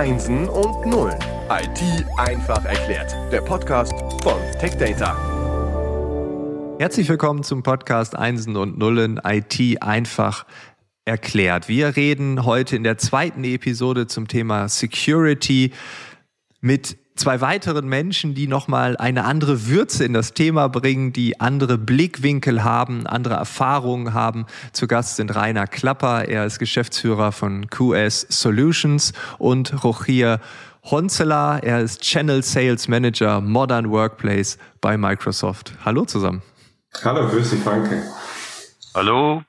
Einsen und Nullen. IT einfach erklärt. Der Podcast von TechData. Herzlich willkommen zum Podcast Einsen und Nullen IT einfach erklärt. Wir reden heute in der zweiten Episode zum Thema Security mit zwei weiteren Menschen, die nochmal eine andere Würze in das Thema bringen, die andere Blickwinkel haben, andere Erfahrungen haben. Zu Gast sind Rainer Klapper, er ist Geschäftsführer von QS Solutions und Rochir Honzela, er ist Channel Sales Manager Modern Workplace bei Microsoft. Hallo zusammen. Hallo, grüß dich, Franke. Hallo.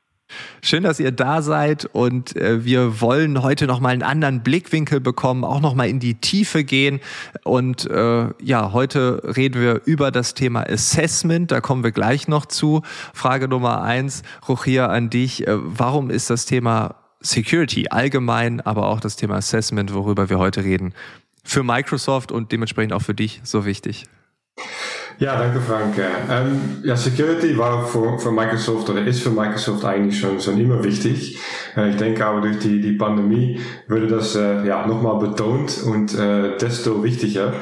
Schön, dass ihr da seid und äh, wir wollen heute noch mal einen anderen Blickwinkel bekommen, auch noch mal in die Tiefe gehen und äh, ja, heute reden wir über das Thema Assessment, da kommen wir gleich noch zu. Frage Nummer eins, Rochia, an dich, äh, warum ist das Thema Security allgemein, aber auch das Thema Assessment, worüber wir heute reden, für Microsoft und dementsprechend auch für dich so wichtig? Ja, danke Frank. Ähm, ja, Security war für, für Microsoft oder ist für Microsoft eigentlich schon, schon immer wichtig. Äh, ich denke aber durch die, die Pandemie würde das äh, ja, nochmal betont und äh, desto wichtiger.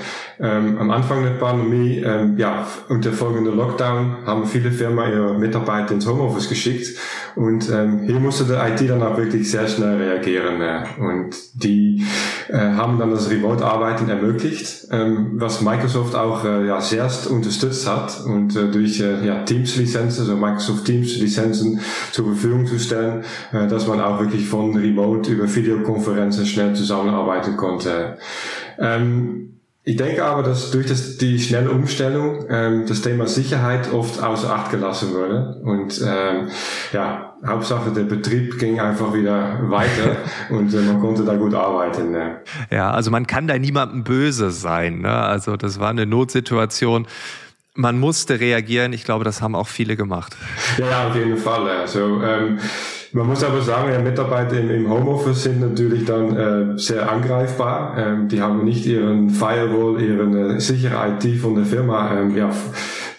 Ähm, am Anfang der Pandemie, ähm, ja, unter folgender Lockdown haben viele Firmen ihre Mitarbeiter ins Homeoffice geschickt und ähm, hier musste der IT dann auch wirklich sehr schnell reagieren äh, und die äh, haben dann das Remote-Arbeiten ermöglicht, ähm, was Microsoft auch äh, ja, sehr unterstützt hat und äh, durch äh, ja, Teams-Lizenzen, also Microsoft Teams-Lizenzen zur Verfügung zu stellen, äh, dass man auch wirklich von Remote über Videokonferenzen schnell zusammenarbeiten konnte. Ähm, ich denke aber, dass durch das, die schnelle Umstellung ähm, das Thema Sicherheit oft außer Acht gelassen wurde. Und ähm, ja, Hauptsache der Betrieb ging einfach wieder weiter und äh, man konnte da gut arbeiten. Ne? Ja, also man kann da niemandem böse sein. Ne? Also das war eine Notsituation. Man musste reagieren. Ich glaube, das haben auch viele gemacht. Ja, auf jeden Fall. Also ähm, man muss aber sagen, ja, Mitarbeiter im, im Homeoffice sind natürlich dann äh, sehr angreifbar. Ähm, die haben nicht ihren Firewall, ihren äh, sichere IT von der Firma, ähm, ja,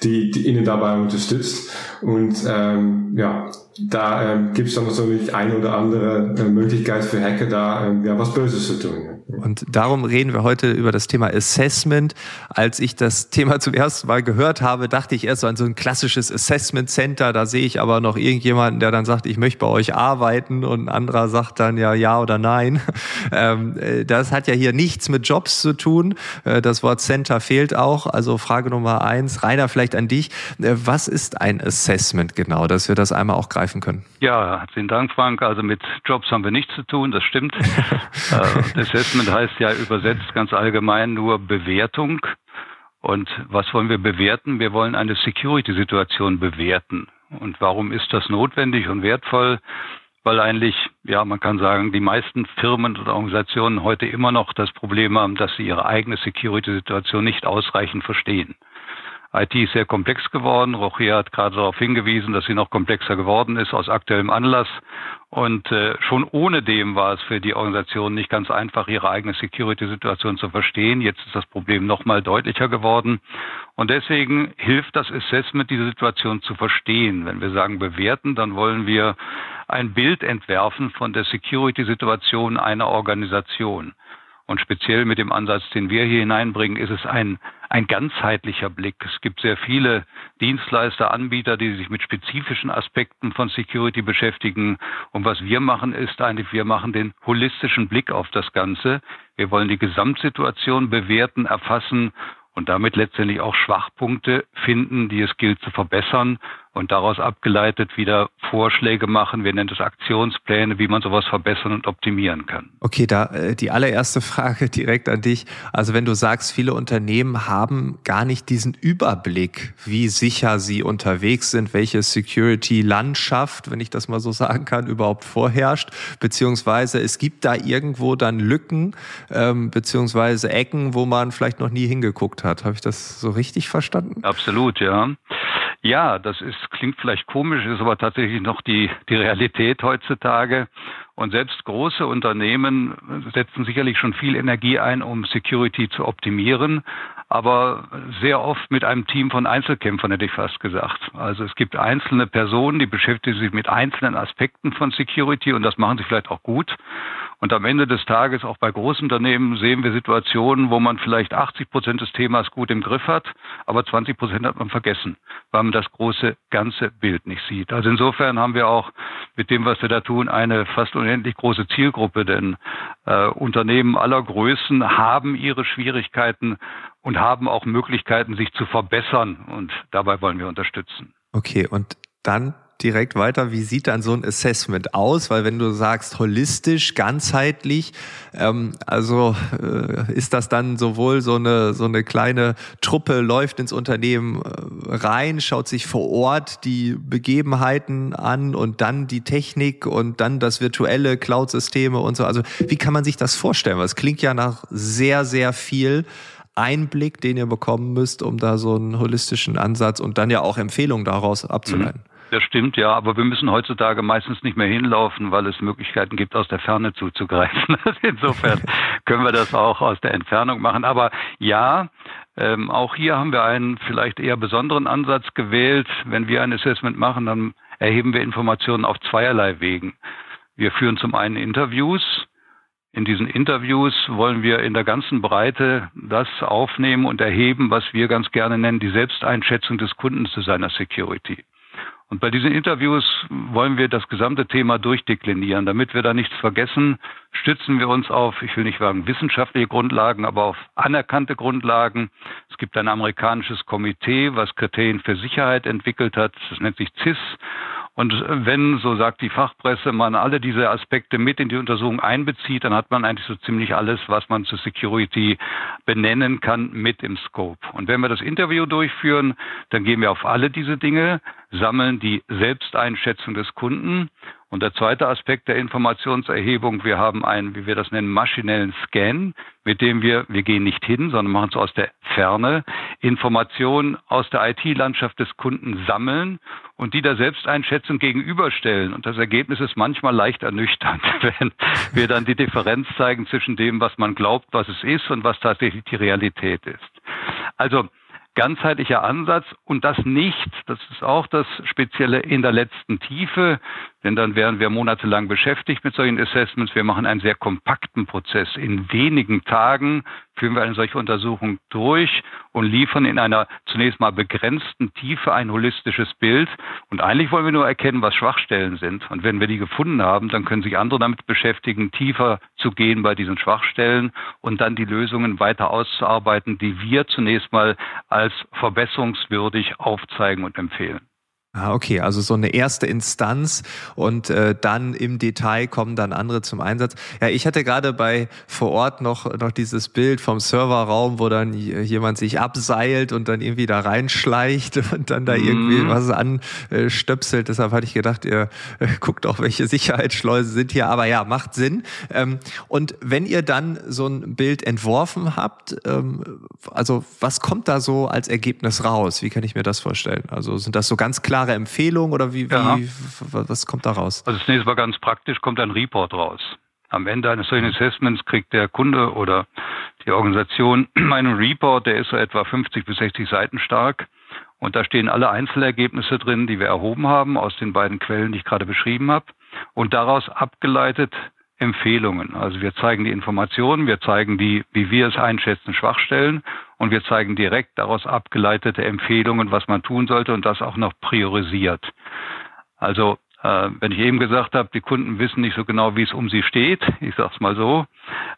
die, die ihnen dabei unterstützt. Und ähm, ja, da ähm, gibt es dann natürlich ein oder andere äh, Möglichkeit für Hacker da ähm, ja, was Böses zu tun. Und darum reden wir heute über das Thema Assessment. Als ich das Thema zum ersten Mal gehört habe, dachte ich erst so an so ein klassisches Assessment Center. Da sehe ich aber noch irgendjemanden, der dann sagt, ich möchte bei euch arbeiten und ein anderer sagt dann ja ja oder nein. Ähm, äh, das hat ja hier nichts mit Jobs zu tun. Äh, das Wort Center fehlt auch. Also Frage Nummer eins, Rainer, vielleicht an dich. Äh, was ist ein Assessment genau, dass wir das einmal auch greifen können? Ja, herzlichen Dank, Frank. Also mit Jobs haben wir nichts zu tun, das stimmt. Assessment Assessment heißt ja übersetzt ganz allgemein nur Bewertung. Und was wollen wir bewerten? Wir wollen eine Security-Situation bewerten. Und warum ist das notwendig und wertvoll? Weil eigentlich, ja, man kann sagen, die meisten Firmen und Organisationen heute immer noch das Problem haben, dass sie ihre eigene Security-Situation nicht ausreichend verstehen. IT ist sehr komplex geworden. Rochia hat gerade darauf hingewiesen, dass sie noch komplexer geworden ist aus aktuellem Anlass. Und äh, schon ohne dem war es für die Organisation nicht ganz einfach, ihre eigene Security-Situation zu verstehen. Jetzt ist das Problem noch mal deutlicher geworden. Und deswegen hilft das Assessment, diese Situation zu verstehen. Wenn wir sagen bewerten, dann wollen wir ein Bild entwerfen von der Security-Situation einer Organisation. Und speziell mit dem Ansatz, den wir hier hineinbringen, ist es ein, ein ganzheitlicher Blick. Es gibt sehr viele Dienstleister, Anbieter, die sich mit spezifischen Aspekten von Security beschäftigen. Und was wir machen, ist eigentlich, wir machen den holistischen Blick auf das Ganze. Wir wollen die Gesamtsituation bewerten, erfassen und damit letztendlich auch Schwachpunkte finden, die es gilt zu verbessern und daraus abgeleitet wieder Vorschläge machen. Wir nennen das Aktionspläne, wie man sowas verbessern und optimieren kann. Okay, da äh, die allererste Frage direkt an dich. Also wenn du sagst, viele Unternehmen haben gar nicht diesen Überblick, wie sicher sie unterwegs sind, welche Security-Landschaft, wenn ich das mal so sagen kann, überhaupt vorherrscht, beziehungsweise es gibt da irgendwo dann Lücken, ähm, beziehungsweise Ecken, wo man vielleicht noch nie hingeguckt hat. Habe ich das so richtig verstanden? Absolut, ja. Ja, das ist, klingt vielleicht komisch, ist aber tatsächlich noch die, die Realität heutzutage. Und selbst große Unternehmen setzen sicherlich schon viel Energie ein, um Security zu optimieren, aber sehr oft mit einem Team von Einzelkämpfern, hätte ich fast gesagt. Also es gibt einzelne Personen, die beschäftigen sich mit einzelnen Aspekten von Security und das machen sie vielleicht auch gut. Und am Ende des Tages, auch bei Großunternehmen, sehen wir Situationen, wo man vielleicht 80 Prozent des Themas gut im Griff hat, aber 20 Prozent hat man vergessen, weil man das große ganze Bild nicht sieht. Also insofern haben wir auch mit dem, was wir da tun, eine fast unendlich große Zielgruppe, denn äh, Unternehmen aller Größen haben ihre Schwierigkeiten und haben auch Möglichkeiten, sich zu verbessern. Und dabei wollen wir unterstützen. Okay, und dann direkt weiter, wie sieht dann so ein Assessment aus? Weil wenn du sagst holistisch, ganzheitlich, ähm, also äh, ist das dann sowohl so eine, so eine kleine Truppe läuft ins Unternehmen äh, rein, schaut sich vor Ort die Begebenheiten an und dann die Technik und dann das virtuelle Cloud-Systeme und so. Also wie kann man sich das vorstellen? Weil es klingt ja nach sehr, sehr viel. Einblick, den ihr bekommen müsst, um da so einen holistischen Ansatz und dann ja auch Empfehlungen daraus abzuleiten. Das stimmt, ja, aber wir müssen heutzutage meistens nicht mehr hinlaufen, weil es Möglichkeiten gibt, aus der Ferne zuzugreifen. Insofern können wir das auch aus der Entfernung machen. Aber ja, ähm, auch hier haben wir einen vielleicht eher besonderen Ansatz gewählt. Wenn wir ein Assessment machen, dann erheben wir Informationen auf zweierlei Wegen. Wir führen zum einen Interviews. In diesen Interviews wollen wir in der ganzen Breite das aufnehmen und erheben, was wir ganz gerne nennen, die Selbsteinschätzung des Kunden zu seiner Security. Und bei diesen Interviews wollen wir das gesamte Thema durchdeklinieren. Damit wir da nichts vergessen, stützen wir uns auf, ich will nicht sagen wissenschaftliche Grundlagen, aber auf anerkannte Grundlagen. Es gibt ein amerikanisches Komitee, was Kriterien für Sicherheit entwickelt hat. Das nennt sich CIS. Und wenn, so sagt die Fachpresse, man alle diese Aspekte mit in die Untersuchung einbezieht, dann hat man eigentlich so ziemlich alles, was man zu Security benennen kann, mit im Scope. Und wenn wir das Interview durchführen, dann gehen wir auf alle diese Dinge, sammeln die Selbsteinschätzung des Kunden und der zweite Aspekt der Informationserhebung, wir haben einen, wie wir das nennen, maschinellen Scan, mit dem wir, wir gehen nicht hin, sondern machen es aus der Ferne, Informationen aus der IT-Landschaft des Kunden sammeln und die der Selbsteinschätzung gegenüberstellen. Und das Ergebnis ist manchmal leicht ernüchternd, wenn wir dann die Differenz zeigen zwischen dem, was man glaubt, was es ist und was tatsächlich die Realität ist. Also ganzheitlicher Ansatz und das nicht, das ist auch das Spezielle in der letzten Tiefe, denn dann wären wir monatelang beschäftigt mit solchen Assessments. Wir machen einen sehr kompakten Prozess. In wenigen Tagen führen wir eine solche Untersuchung durch und liefern in einer zunächst mal begrenzten Tiefe ein holistisches Bild. Und eigentlich wollen wir nur erkennen, was Schwachstellen sind. Und wenn wir die gefunden haben, dann können sich andere damit beschäftigen, tiefer zu gehen bei diesen Schwachstellen und dann die Lösungen weiter auszuarbeiten, die wir zunächst mal als verbesserungswürdig aufzeigen und empfehlen. Ah, okay, also so eine erste Instanz und äh, dann im Detail kommen dann andere zum Einsatz. Ja, ich hatte gerade bei vor Ort noch noch dieses Bild vom Serverraum, wo dann jemand sich abseilt und dann irgendwie da reinschleicht und dann da mhm. irgendwie was anstöpselt. Deshalb hatte ich gedacht, ihr äh, guckt auch, welche Sicherheitsschleuse sind hier. Aber ja, macht Sinn. Ähm, und wenn ihr dann so ein Bild entworfen habt, ähm, also was kommt da so als Ergebnis raus? Wie kann ich mir das vorstellen? Also sind das so ganz klar klare Empfehlung oder wie, ja. wie was kommt da raus? Also zunächst mal ganz praktisch kommt ein Report raus. Am Ende eines solchen Assessments kriegt der Kunde oder die Organisation einen Report, der ist so etwa 50 bis 60 Seiten stark. Und da stehen alle Einzelergebnisse drin, die wir erhoben haben aus den beiden Quellen, die ich gerade beschrieben habe. Und daraus abgeleitet Empfehlungen. Also wir zeigen die Informationen, wir zeigen die, wie wir es einschätzen, Schwachstellen und wir zeigen direkt daraus abgeleitete Empfehlungen, was man tun sollte und das auch noch priorisiert. Also äh, wenn ich eben gesagt habe, die Kunden wissen nicht so genau, wie es um sie steht, ich sage es mal so,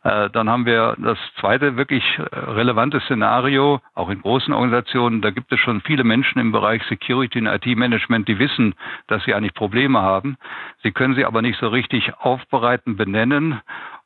äh, dann haben wir das zweite wirklich relevante Szenario, auch in großen Organisationen, da gibt es schon viele Menschen im Bereich Security und IT-Management, die wissen, dass sie eigentlich Probleme haben. Sie können sie aber nicht so richtig aufbereiten, benennen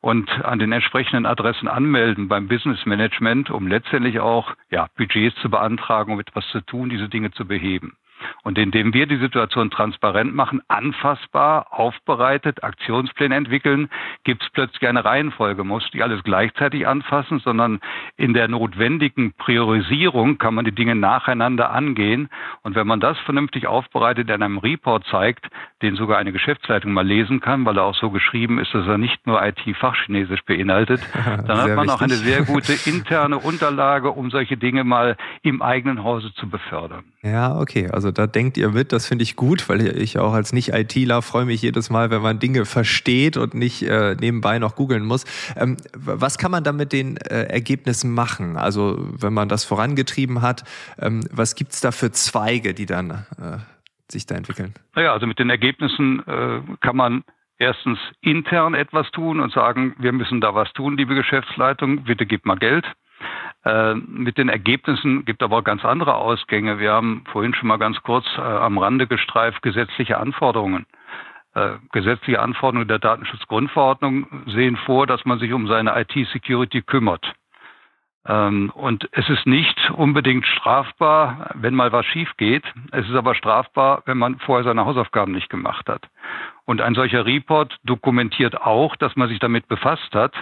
und an den entsprechenden Adressen anmelden beim Business Management, um letztendlich auch ja, Budgets zu beantragen, um etwas zu tun, diese Dinge zu beheben. Und indem wir die Situation transparent machen, anfassbar, aufbereitet, Aktionspläne entwickeln, gibt es plötzlich eine Reihenfolge. Man muss nicht alles gleichzeitig anfassen, sondern in der notwendigen Priorisierung kann man die Dinge nacheinander angehen. Und wenn man das vernünftig aufbereitet in einem Report zeigt, den sogar eine Geschäftsleitung mal lesen kann, weil er auch so geschrieben ist, dass er nicht nur IT-Fachchinesisch beinhaltet, dann hat man wichtig. auch eine sehr gute interne Unterlage, um solche Dinge mal im eigenen Hause zu befördern. Ja, okay. Also da denkt ihr mit, das finde ich gut, weil ich auch als Nicht-ITler freue mich jedes Mal, wenn man Dinge versteht und nicht äh, nebenbei noch googeln muss. Ähm, was kann man da mit den äh, Ergebnissen machen? Also wenn man das vorangetrieben hat, ähm, was gibt's da für Zweige, die dann äh, sich da entwickeln? Naja, also mit den Ergebnissen äh, kann man erstens intern etwas tun und sagen, wir müssen da was tun, liebe Geschäftsleitung, bitte gib mal Geld. Äh, mit den Ergebnissen gibt aber auch ganz andere Ausgänge. Wir haben vorhin schon mal ganz kurz äh, am Rande gestreift gesetzliche Anforderungen. Äh, gesetzliche Anforderungen der Datenschutzgrundverordnung sehen vor, dass man sich um seine IT-Security kümmert. Ähm, und es ist nicht unbedingt strafbar, wenn mal was schief geht. Es ist aber strafbar, wenn man vorher seine Hausaufgaben nicht gemacht hat. Und ein solcher Report dokumentiert auch, dass man sich damit befasst hat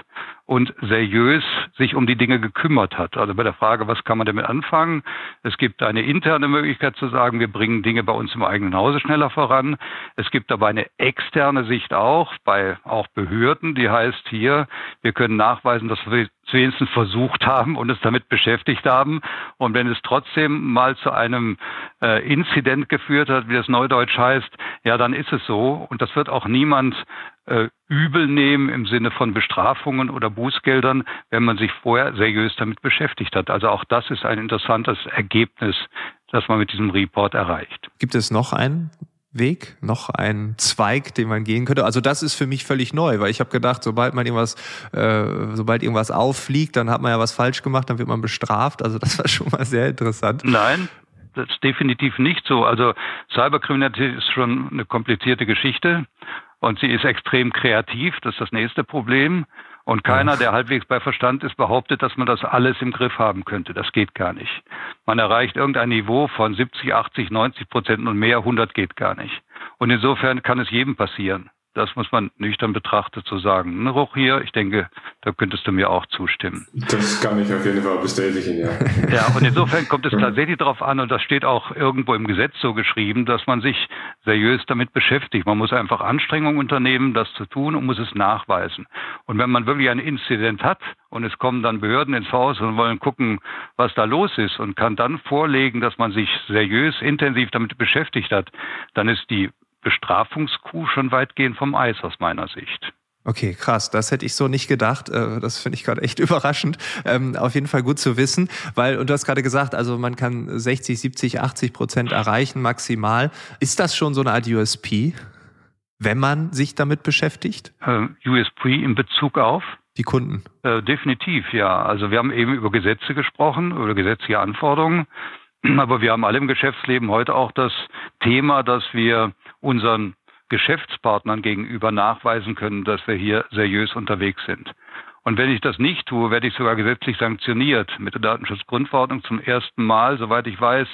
und seriös sich um die Dinge gekümmert hat. Also bei der Frage, was kann man damit anfangen? Es gibt eine interne Möglichkeit zu sagen, wir bringen Dinge bei uns im eigenen Hause schneller voran. Es gibt aber eine externe Sicht auch bei auch Behörden, die heißt hier, wir können nachweisen, dass wir wenigstens versucht haben und es damit beschäftigt haben. Und wenn es trotzdem mal zu einem äh, Inzident geführt hat, wie das Neudeutsch heißt, ja, dann ist es so. Und das wird auch niemand äh, übel nehmen im Sinne von Bestrafungen oder Bußgeldern, wenn man sich vorher seriös damit beschäftigt hat. Also auch das ist ein interessantes Ergebnis, das man mit diesem Report erreicht. Gibt es noch einen Weg, noch ein Zweig, den man gehen könnte. Also das ist für mich völlig neu, weil ich habe gedacht, sobald man irgendwas, äh, sobald irgendwas auffliegt, dann hat man ja was falsch gemacht, dann wird man bestraft. Also das war schon mal sehr interessant. Nein, das ist definitiv nicht so. Also Cyberkriminalität ist schon eine komplizierte Geschichte und sie ist extrem kreativ. Das ist das nächste Problem. Und keiner, der halbwegs bei Verstand ist, behauptet, dass man das alles im Griff haben könnte. Das geht gar nicht. Man erreicht irgendein Niveau von 70, 80, 90 Prozent und mehr, 100 geht gar nicht. Und insofern kann es jedem passieren. Das muss man nüchtern betrachtet so sagen. Ein Ruch hier, ich denke, da könntest du mir auch zustimmen. Das kann ich auf jeden Fall bestätigen, ja. Ja, und insofern kommt es tatsächlich darauf an, und das steht auch irgendwo im Gesetz so geschrieben, dass man sich seriös damit beschäftigt. Man muss einfach Anstrengungen unternehmen, das zu tun und muss es nachweisen. Und wenn man wirklich ein Inzident hat und es kommen dann Behörden ins Haus und wollen gucken, was da los ist und kann dann vorlegen, dass man sich seriös, intensiv damit beschäftigt hat, dann ist die Bestrafungskuh schon weitgehend vom Eis aus meiner Sicht. Okay, krass. Das hätte ich so nicht gedacht. Äh, das finde ich gerade echt überraschend. Ähm, auf jeden Fall gut zu wissen, weil, und du hast gerade gesagt, also man kann 60, 70, 80 Prozent erreichen maximal. Ist das schon so eine Art USP, wenn man sich damit beschäftigt? Äh, USP in Bezug auf? Die Kunden. Uh, definitiv, ja. Also wir haben eben über Gesetze gesprochen, über gesetzliche Anforderungen. Aber wir haben alle im Geschäftsleben heute auch das Thema, dass wir unseren Geschäftspartnern gegenüber nachweisen können, dass wir hier seriös unterwegs sind. Und wenn ich das nicht tue, werde ich sogar gesetzlich sanktioniert. Mit der Datenschutzgrundverordnung zum ersten Mal, soweit ich weiß,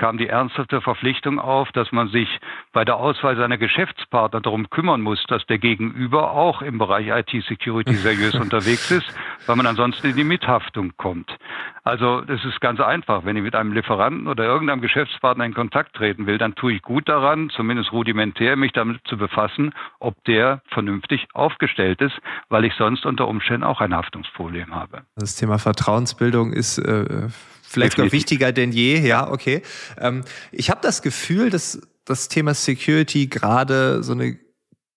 kam die ernsthafte Verpflichtung auf, dass man sich bei der Auswahl seiner Geschäftspartner darum kümmern muss, dass der Gegenüber auch im Bereich IT-Security seriös unterwegs ist, weil man ansonsten in die Mithaftung kommt. Also das ist ganz einfach. Wenn ich mit einem Lieferanten oder irgendeinem Geschäftspartner in Kontakt treten will, dann tue ich gut daran, zumindest rudimentär, mich damit zu befassen, ob der vernünftig aufgestellt ist, weil ich sonst unter Umständen auch ein Haftungsproblem habe. Das Thema Vertrauensbildung ist äh, vielleicht noch wichtiger denn je. Ja, okay. Ähm, ich habe das Gefühl, dass das Thema Security gerade so eine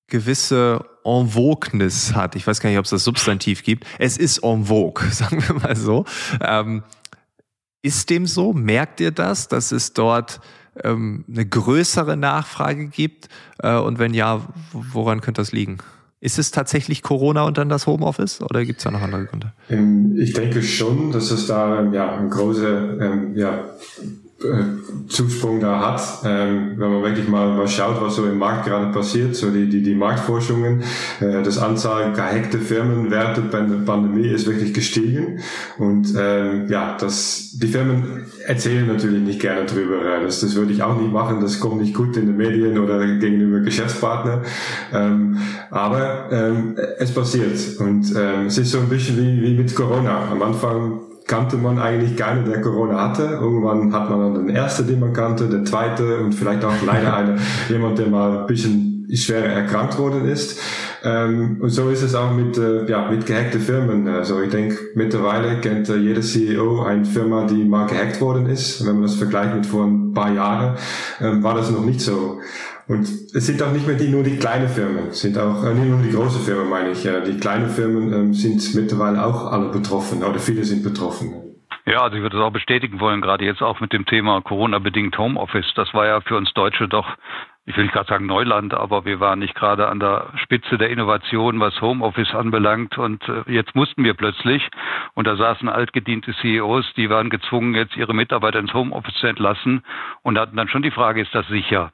gewisse en vogueness hat. Ich weiß gar nicht, ob es das Substantiv gibt. Es ist en vogue, sagen wir mal so. Ähm, ist dem so? Merkt ihr das, dass es dort ähm, eine größere Nachfrage gibt? Äh, und wenn ja, woran könnte das liegen? Ist es tatsächlich Corona und dann das Homeoffice oder gibt es da noch andere Gründe? Ähm, ich denke schon, dass es da ja, eine große ähm, ja, Zusprung da hat. Ähm, wenn man wirklich mal, mal schaut, was so im Markt gerade passiert, so die, die, die Marktforschungen, äh, das Anzahl gehackte Firmen während der Pandemie ist wirklich gestiegen. Und ähm, ja, das, die Firmen erzählen natürlich nicht gerne drüber. Das, das würde ich auch nicht machen. Das kommt nicht gut in den Medien oder gegenüber Geschäftspartner. Ähm, aber ähm, es passiert. Und ähm, es ist so ein bisschen wie, wie mit Corona. Am Anfang kannte man eigentlich keinen, der Corona hatte. Irgendwann hat man dann den ersten, den man kannte, den zweiten und vielleicht auch leider eine, jemand, der mal ein bisschen schwerer erkrankt worden ist. Ähm, und so ist es auch mit, äh, ja, mit gehackten Firmen. Also ich denke, mittlerweile kennt äh, jeder CEO eine Firma, die mal gehackt worden ist. Wenn man das vergleicht mit vor ein paar Jahren, ähm, war das noch nicht so. Und es sind auch nicht mehr die, nur die kleinen Firmen, es sind auch äh, nicht nur die großen Firmen, meine ich. Ja. Die kleinen Firmen ähm, sind mittlerweile auch alle betroffen oder viele sind betroffen. Ja, also ich würde das auch bestätigen wollen, gerade jetzt auch mit dem Thema Corona-bedingt Homeoffice. Das war ja für uns Deutsche doch, ich will nicht gerade sagen Neuland, aber wir waren nicht gerade an der Spitze der Innovation, was Homeoffice anbelangt. Und äh, jetzt mussten wir plötzlich, und da saßen altgediente CEOs, die waren gezwungen, jetzt ihre Mitarbeiter ins Homeoffice zu entlassen und hatten dann schon die Frage, ist das sicher?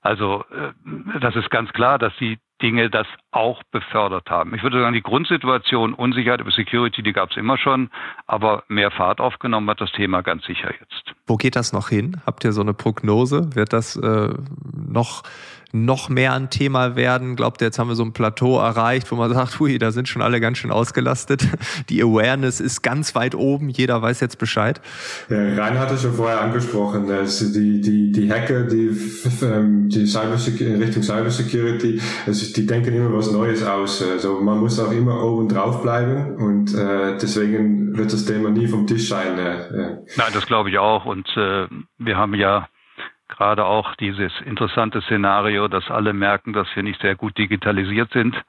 Also äh, das ist ganz klar, dass die Dinge das auch befördert haben. Ich würde sagen, die Grundsituation Unsicherheit über Security, die gab es immer schon, aber mehr Fahrt aufgenommen hat das Thema ganz sicher jetzt. Wo geht das noch hin? Habt ihr so eine Prognose? Wird das äh, noch noch mehr ein Thema werden? Glaubt ihr, jetzt haben wir so ein Plateau erreicht, wo man sagt, hui, da sind schon alle ganz schön ausgelastet. Die Awareness ist ganz weit oben, jeder weiß jetzt Bescheid. Ja, Rein hatte schon vorher angesprochen, dass die, die, die Hacker, die, ähm, die Cyber in Richtung Cybersecurity, also die denken immer was Neues aus. Also man muss auch immer oben drauf bleiben und äh, deswegen wird das Thema nie vom Tisch sein. Äh, Nein, das glaube ich auch. Und äh, wir haben ja gerade auch dieses interessante Szenario, dass alle merken, dass wir nicht sehr gut digitalisiert sind, äh,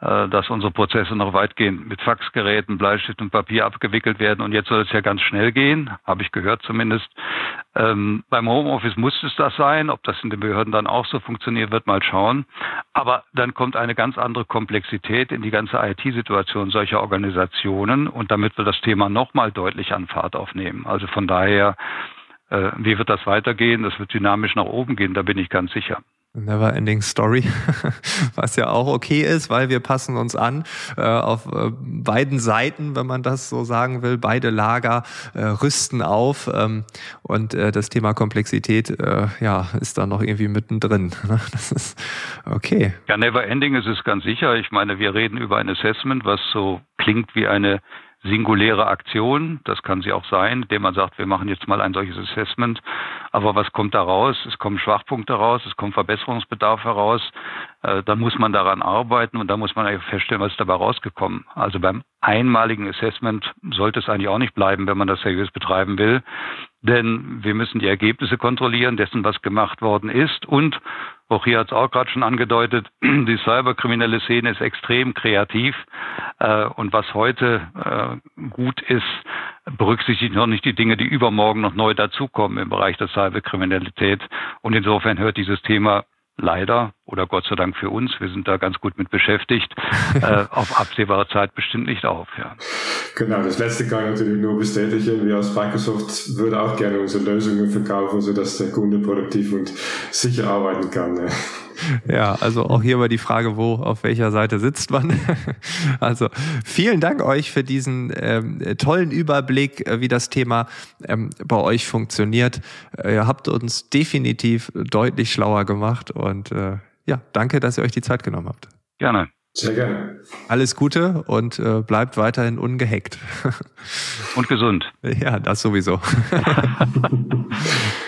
dass unsere Prozesse noch weitgehend mit Faxgeräten, Bleistift und Papier abgewickelt werden. Und jetzt soll es ja ganz schnell gehen, habe ich gehört zumindest. Ähm, beim Homeoffice muss es das sein. Ob das in den Behörden dann auch so funktioniert, wird mal schauen. Aber dann kommt eine ganz andere Komplexität in die ganze IT-Situation solcher Organisationen. Und damit wird das Thema nochmal deutlich an Fahrt aufnehmen. Also von daher äh, wie wird das weitergehen? Das wird dynamisch nach oben gehen, da bin ich ganz sicher. Never Ending Story, was ja auch okay ist, weil wir passen uns an äh, auf äh, beiden Seiten, wenn man das so sagen will. Beide Lager äh, rüsten auf ähm, und äh, das Thema Komplexität äh, ja ist da noch irgendwie mittendrin. Ne? Das ist okay. Ja, Never Ending ist es ganz sicher. Ich meine, wir reden über ein Assessment, was so klingt wie eine singuläre Aktion, das kann sie auch sein, indem man sagt, wir machen jetzt mal ein solches Assessment. Aber was kommt da raus? Es kommen Schwachpunkte raus, es kommt Verbesserungsbedarf heraus. Äh, dann muss man daran arbeiten und dann muss man eigentlich feststellen, was ist dabei rausgekommen. Also beim einmaligen Assessment sollte es eigentlich auch nicht bleiben, wenn man das seriös betreiben will. Denn wir müssen die Ergebnisse kontrollieren dessen, was gemacht worden ist und auch hier hat es auch gerade schon angedeutet, die cyberkriminelle Szene ist extrem kreativ äh, und was heute äh, gut ist, berücksichtigt noch nicht die Dinge, die übermorgen noch neu dazukommen im Bereich der Cyberkriminalität. Und insofern hört dieses Thema leider oder Gott sei Dank für uns, wir sind da ganz gut mit beschäftigt, äh, auf absehbare Zeit bestimmt nicht auf. Ja. Genau, das letzte kann ich natürlich nur bestätigen. Wir als Microsoft würden auch gerne unsere Lösungen verkaufen, sodass der Kunde produktiv und sicher arbeiten kann. Ne? Ja, also auch hier mal die Frage, wo, auf welcher Seite sitzt man. Also vielen Dank euch für diesen ähm, tollen Überblick, äh, wie das Thema ähm, bei euch funktioniert. Äh, ihr habt uns definitiv deutlich schlauer gemacht und äh, ja, danke, dass ihr euch die Zeit genommen habt. Gerne. Sehr gerne. Alles Gute und äh, bleibt weiterhin ungehackt. Und gesund. Ja, das sowieso.